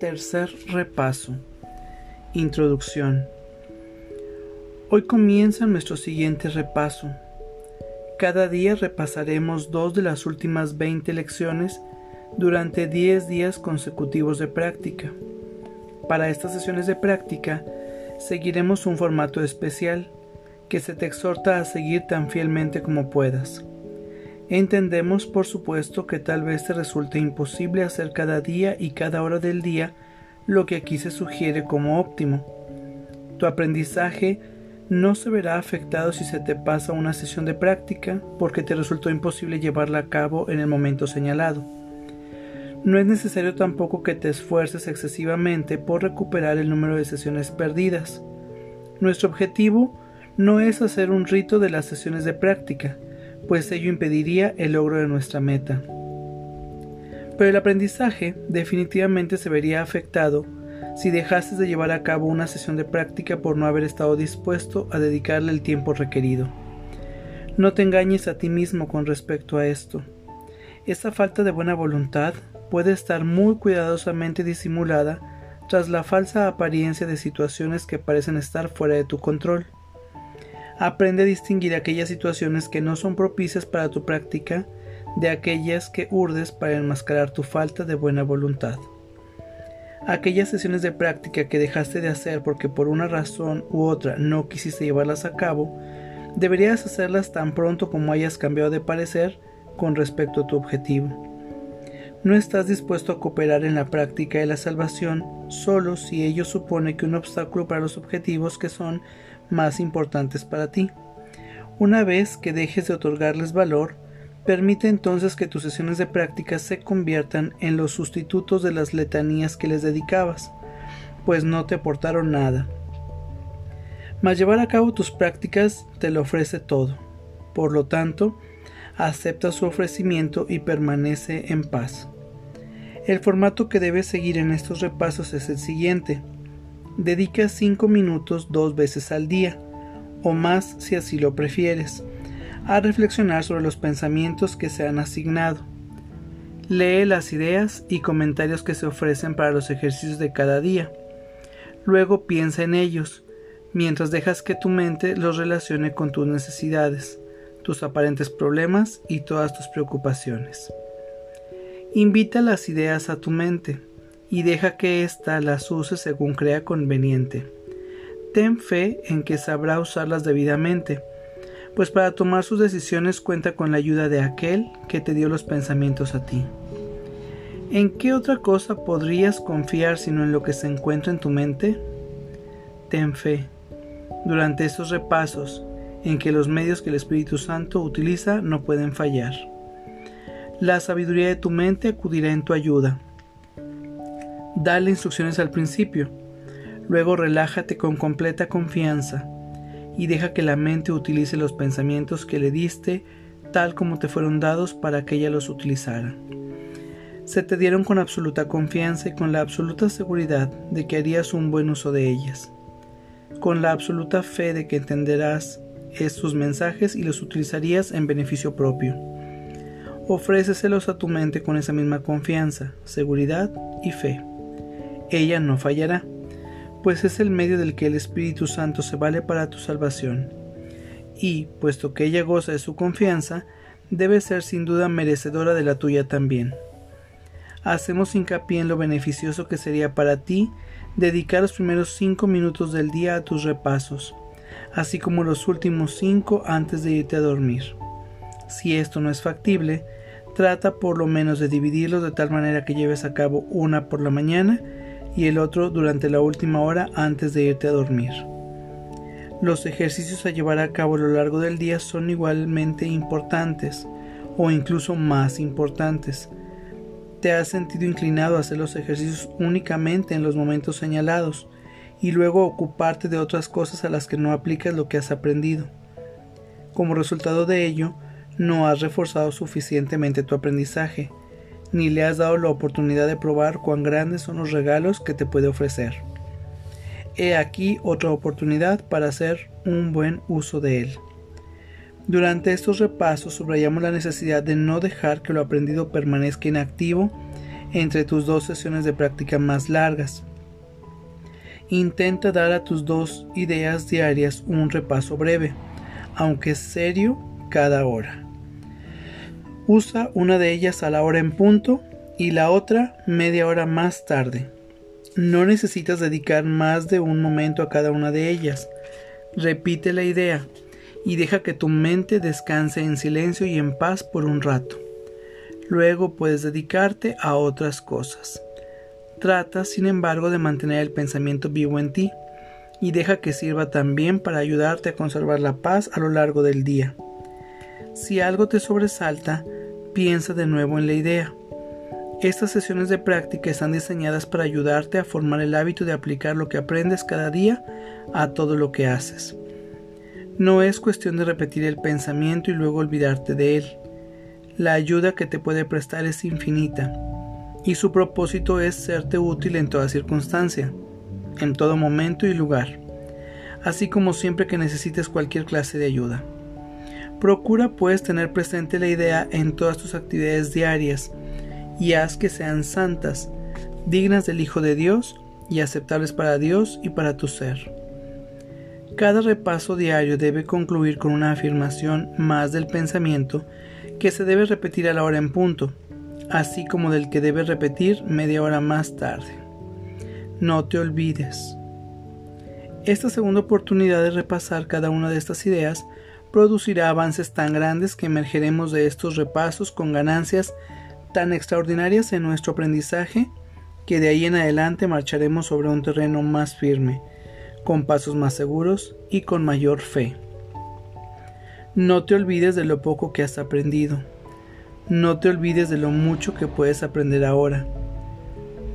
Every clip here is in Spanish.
Tercer repaso. Introducción. Hoy comienza nuestro siguiente repaso. Cada día repasaremos dos de las últimas 20 lecciones durante 10 días consecutivos de práctica. Para estas sesiones de práctica seguiremos un formato especial que se te exhorta a seguir tan fielmente como puedas. Entendemos, por supuesto, que tal vez te resulte imposible hacer cada día y cada hora del día lo que aquí se sugiere como óptimo. Tu aprendizaje no se verá afectado si se te pasa una sesión de práctica porque te resultó imposible llevarla a cabo en el momento señalado. No es necesario tampoco que te esfuerces excesivamente por recuperar el número de sesiones perdidas. Nuestro objetivo no es hacer un rito de las sesiones de práctica, pues ello impediría el logro de nuestra meta. Pero el aprendizaje definitivamente se vería afectado si dejases de llevar a cabo una sesión de práctica por no haber estado dispuesto a dedicarle el tiempo requerido. No te engañes a ti mismo con respecto a esto. Esa falta de buena voluntad puede estar muy cuidadosamente disimulada tras la falsa apariencia de situaciones que parecen estar fuera de tu control. Aprende a distinguir aquellas situaciones que no son propicias para tu práctica de aquellas que urdes para enmascarar tu falta de buena voluntad. Aquellas sesiones de práctica que dejaste de hacer porque por una razón u otra no quisiste llevarlas a cabo, deberías hacerlas tan pronto como hayas cambiado de parecer con respecto a tu objetivo. No estás dispuesto a cooperar en la práctica de la salvación solo si ello supone que un obstáculo para los objetivos que son más importantes para ti. Una vez que dejes de otorgarles valor, permite entonces que tus sesiones de práctica se conviertan en los sustitutos de las letanías que les dedicabas, pues no te aportaron nada. Mas llevar a cabo tus prácticas te lo ofrece todo. Por lo tanto, acepta su ofrecimiento y permanece en paz. El formato que debes seguir en estos repasos es el siguiente. Dedica 5 minutos dos veces al día, o más si así lo prefieres, a reflexionar sobre los pensamientos que se han asignado. Lee las ideas y comentarios que se ofrecen para los ejercicios de cada día. Luego piensa en ellos, mientras dejas que tu mente los relacione con tus necesidades, tus aparentes problemas y todas tus preocupaciones. Invita las ideas a tu mente y deja que ésta las use según crea conveniente. Ten fe en que sabrá usarlas debidamente, pues para tomar sus decisiones cuenta con la ayuda de aquel que te dio los pensamientos a ti. ¿En qué otra cosa podrías confiar sino en lo que se encuentra en tu mente? Ten fe. Durante estos repasos, en que los medios que el Espíritu Santo utiliza no pueden fallar. La sabiduría de tu mente acudirá en tu ayuda Dale instrucciones al principio, luego relájate con completa confianza y deja que la mente utilice los pensamientos que le diste tal como te fueron dados para que ella los utilizara. Se te dieron con absoluta confianza y con la absoluta seguridad de que harías un buen uso de ellas, con la absoluta fe de que entenderás estos mensajes y los utilizarías en beneficio propio. Ofréceselos a tu mente con esa misma confianza, seguridad y fe ella no fallará, pues es el medio del que el Espíritu Santo se vale para tu salvación. Y, puesto que ella goza de su confianza, debe ser sin duda merecedora de la tuya también. Hacemos hincapié en lo beneficioso que sería para ti dedicar los primeros cinco minutos del día a tus repasos, así como los últimos cinco antes de irte a dormir. Si esto no es factible, trata por lo menos de dividirlos de tal manera que lleves a cabo una por la mañana y el otro durante la última hora antes de irte a dormir. Los ejercicios a llevar a cabo a lo largo del día son igualmente importantes o incluso más importantes. Te has sentido inclinado a hacer los ejercicios únicamente en los momentos señalados y luego ocuparte de otras cosas a las que no aplicas lo que has aprendido. Como resultado de ello, no has reforzado suficientemente tu aprendizaje ni le has dado la oportunidad de probar cuán grandes son los regalos que te puede ofrecer. He aquí otra oportunidad para hacer un buen uso de él. Durante estos repasos subrayamos la necesidad de no dejar que lo aprendido permanezca inactivo entre tus dos sesiones de práctica más largas. Intenta dar a tus dos ideas diarias un repaso breve, aunque serio, cada hora. Usa una de ellas a la hora en punto y la otra media hora más tarde. No necesitas dedicar más de un momento a cada una de ellas. Repite la idea y deja que tu mente descanse en silencio y en paz por un rato. Luego puedes dedicarte a otras cosas. Trata, sin embargo, de mantener el pensamiento vivo en ti y deja que sirva también para ayudarte a conservar la paz a lo largo del día. Si algo te sobresalta, piensa de nuevo en la idea. Estas sesiones de práctica están diseñadas para ayudarte a formar el hábito de aplicar lo que aprendes cada día a todo lo que haces. No es cuestión de repetir el pensamiento y luego olvidarte de él. La ayuda que te puede prestar es infinita y su propósito es serte útil en toda circunstancia, en todo momento y lugar, así como siempre que necesites cualquier clase de ayuda. Procura pues tener presente la idea en todas tus actividades diarias y haz que sean santas, dignas del Hijo de Dios y aceptables para Dios y para tu ser. Cada repaso diario debe concluir con una afirmación más del pensamiento que se debe repetir a la hora en punto, así como del que debes repetir media hora más tarde. No te olvides. Esta segunda oportunidad de repasar cada una de estas ideas producirá avances tan grandes que emergeremos de estos repasos con ganancias tan extraordinarias en nuestro aprendizaje que de ahí en adelante marcharemos sobre un terreno más firme, con pasos más seguros y con mayor fe. No te olvides de lo poco que has aprendido no te olvides de lo mucho que puedes aprender ahora.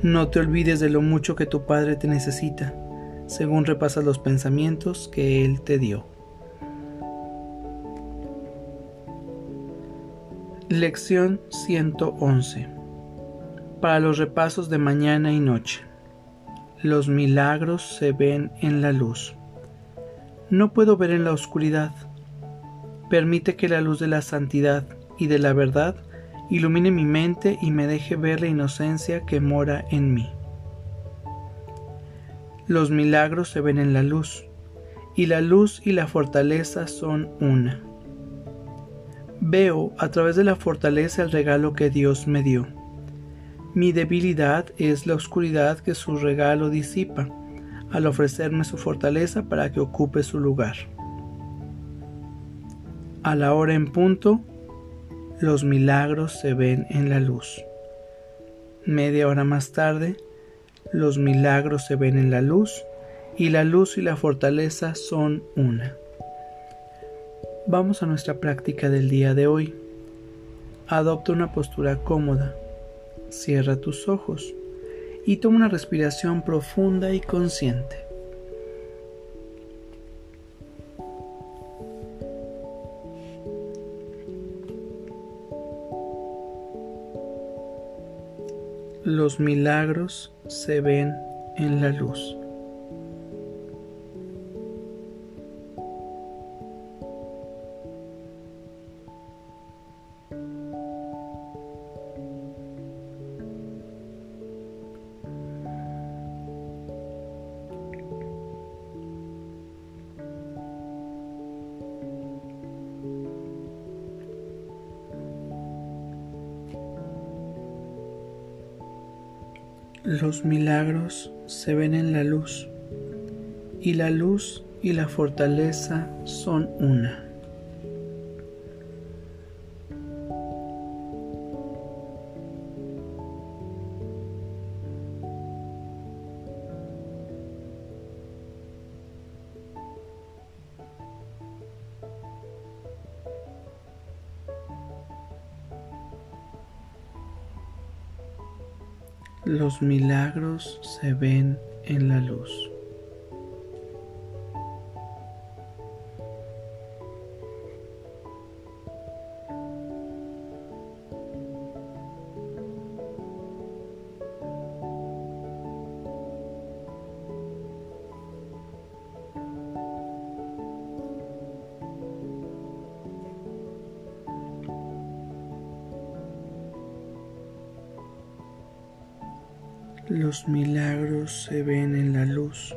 No te olvides de lo mucho que tu Padre te necesita, según repasas los pensamientos que Él te dio. Lección 111 Para los repasos de mañana y noche. Los milagros se ven en la luz. No puedo ver en la oscuridad. Permite que la luz de la santidad y de la verdad ilumine mi mente y me deje ver la inocencia que mora en mí. Los milagros se ven en la luz, y la luz y la fortaleza son una. Veo a través de la fortaleza el regalo que Dios me dio. Mi debilidad es la oscuridad que su regalo disipa al ofrecerme su fortaleza para que ocupe su lugar. A la hora en punto, los milagros se ven en la luz. Media hora más tarde, los milagros se ven en la luz y la luz y la fortaleza son una. Vamos a nuestra práctica del día de hoy. Adopta una postura cómoda. Cierra tus ojos y toma una respiración profunda y consciente. los milagros se ven en la luz. Los milagros se ven en la luz y la luz y la fortaleza son una. Los milagros se ven en la luz. Los milagros se ven en la luz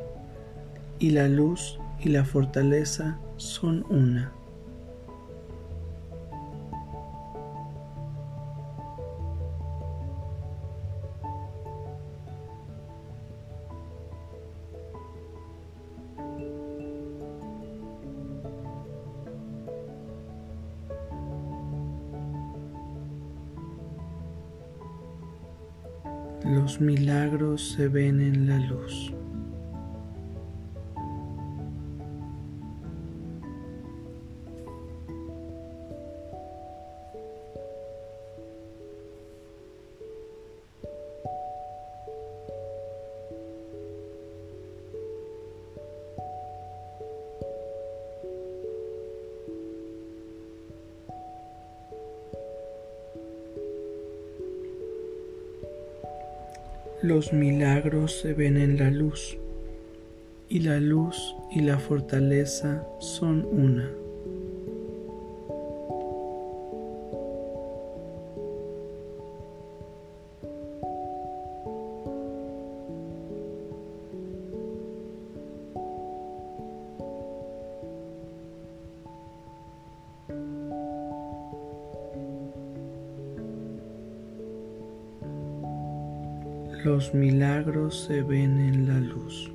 y la luz y la fortaleza son una. Los milagros se ven en la luz. Los milagros se ven en la luz, y la luz y la fortaleza son una. Los milagros se ven en la luz.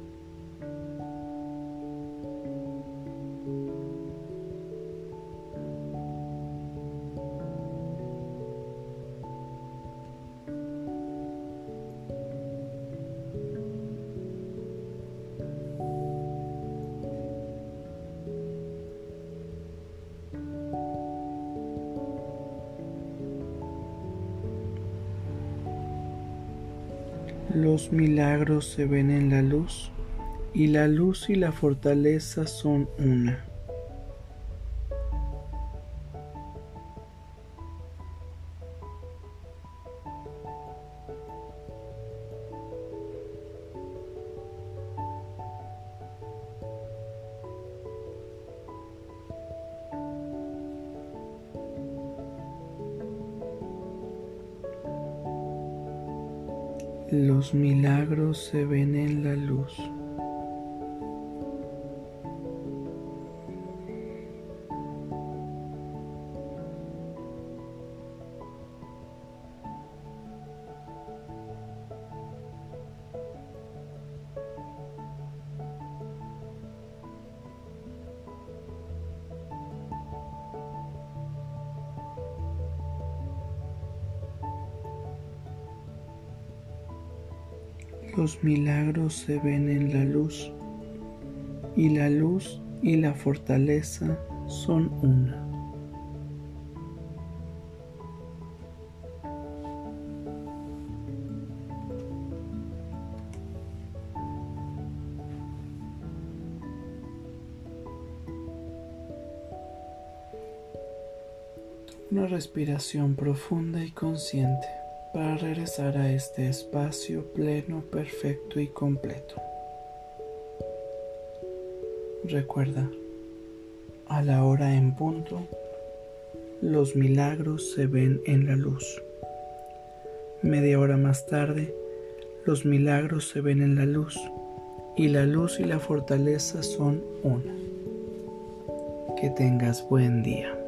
Los milagros se ven en la luz y la luz y la fortaleza son una. Los milagros se ven en la luz. Los milagros se ven en la luz y la luz y la fortaleza son una. Una respiración profunda y consciente para regresar a este espacio pleno, perfecto y completo. Recuerda, a la hora en punto, los milagros se ven en la luz. Media hora más tarde, los milagros se ven en la luz y la luz y la fortaleza son una. Que tengas buen día.